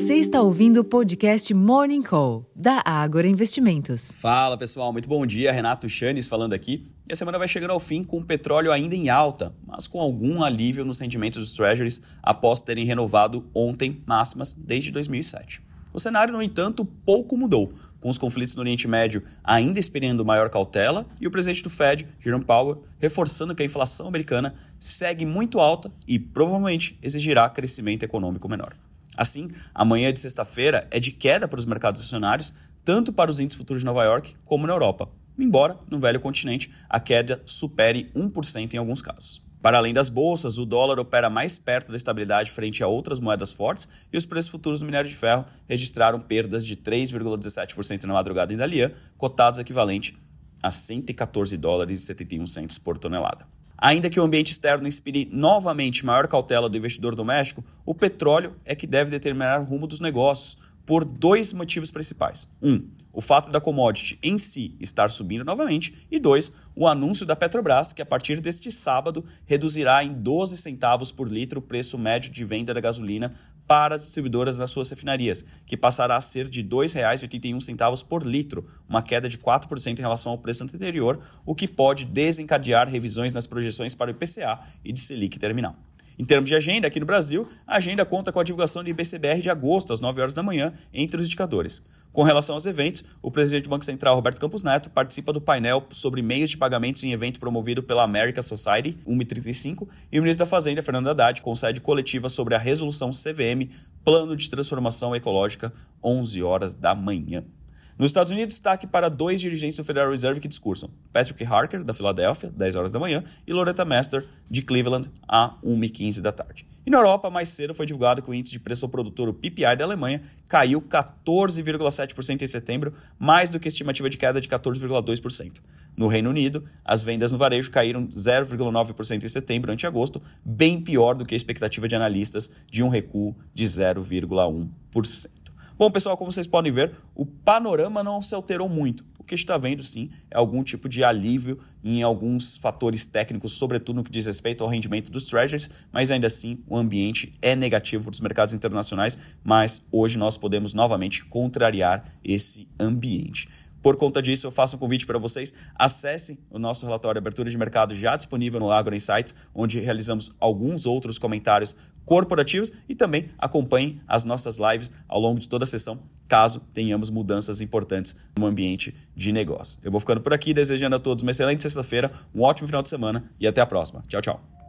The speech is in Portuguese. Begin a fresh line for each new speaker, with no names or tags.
Você está ouvindo o podcast Morning Call, da Ágora Investimentos.
Fala pessoal, muito bom dia. Renato Chanes falando aqui. E a semana vai chegando ao fim com o petróleo ainda em alta, mas com algum alívio nos rendimentos dos treasuries após terem renovado ontem máximas desde 2007. O cenário, no entanto, pouco mudou, com os conflitos no Oriente Médio ainda experimentando maior cautela e o presidente do Fed, Jerome Powell, reforçando que a inflação americana segue muito alta e provavelmente exigirá crescimento econômico menor. Assim, amanhã de sexta-feira é de queda para os mercados acionários, tanto para os índices futuros de Nova York como na Europa, embora no velho continente a queda supere 1% em alguns casos. Para além das bolsas, o dólar opera mais perto da estabilidade frente a outras moedas fortes e os preços futuros do minério de ferro registraram perdas de 3,17% na madrugada em Dalian, cotados equivalente a 114 dólares e 71 centos por tonelada. Ainda que o ambiente externo inspire novamente maior cautela do investidor doméstico, o petróleo é que deve determinar o rumo dos negócios por dois motivos principais. Um, o fato da commodity em si estar subindo novamente, e dois, o anúncio da Petrobras, que a partir deste sábado reduzirá em 12 centavos por litro o preço médio de venda da gasolina para as distribuidoras nas suas refinarias, que passará a ser de R$ 2,81 por litro, uma queda de 4% em relação ao preço anterior, o que pode desencadear revisões nas projeções para o IPCA e de Selic terminal. Em termos de agenda, aqui no Brasil, a agenda conta com a divulgação do IBCBR de agosto, às 9 horas da manhã, entre os indicadores. Com relação aos eventos, o presidente do Banco Central, Roberto Campos Neto, participa do painel sobre meios de pagamentos em evento promovido pela America Society, 135, e o ministro da Fazenda, Fernando Haddad, concede coletiva sobre a resolução CVM, Plano de Transformação Ecológica, 11 horas da manhã. Nos Estados Unidos, destaque para dois dirigentes do Federal Reserve que discursam: Patrick Harker, da Filadélfia, 10 horas da manhã, e Loretta Mester, de Cleveland, a 1h15 da tarde. E na Europa, mais cedo foi divulgado que o índice de preço ao produtor, o PPI da Alemanha, caiu 14,7% em setembro, mais do que a estimativa de queda de 14,2%. No Reino Unido, as vendas no varejo caíram 0,9% em setembro ante agosto, bem pior do que a expectativa de analistas de um recuo de 0,1%. Bom, pessoal, como vocês podem ver, o panorama não se alterou muito. O que está vendo, sim, é algum tipo de alívio em alguns fatores técnicos, sobretudo no que diz respeito ao rendimento dos treasuries, mas ainda assim o ambiente é negativo para os mercados internacionais, mas hoje nós podemos novamente contrariar esse ambiente. Por conta disso, eu faço um convite para vocês. Acessem o nosso relatório abertura de mercado já disponível no Agro Insights, onde realizamos alguns outros comentários corporativos e também acompanhem as nossas lives ao longo de toda a sessão, caso tenhamos mudanças importantes no ambiente de negócio. Eu vou ficando por aqui, desejando a todos uma excelente sexta-feira, um ótimo final de semana e até a próxima. Tchau, tchau.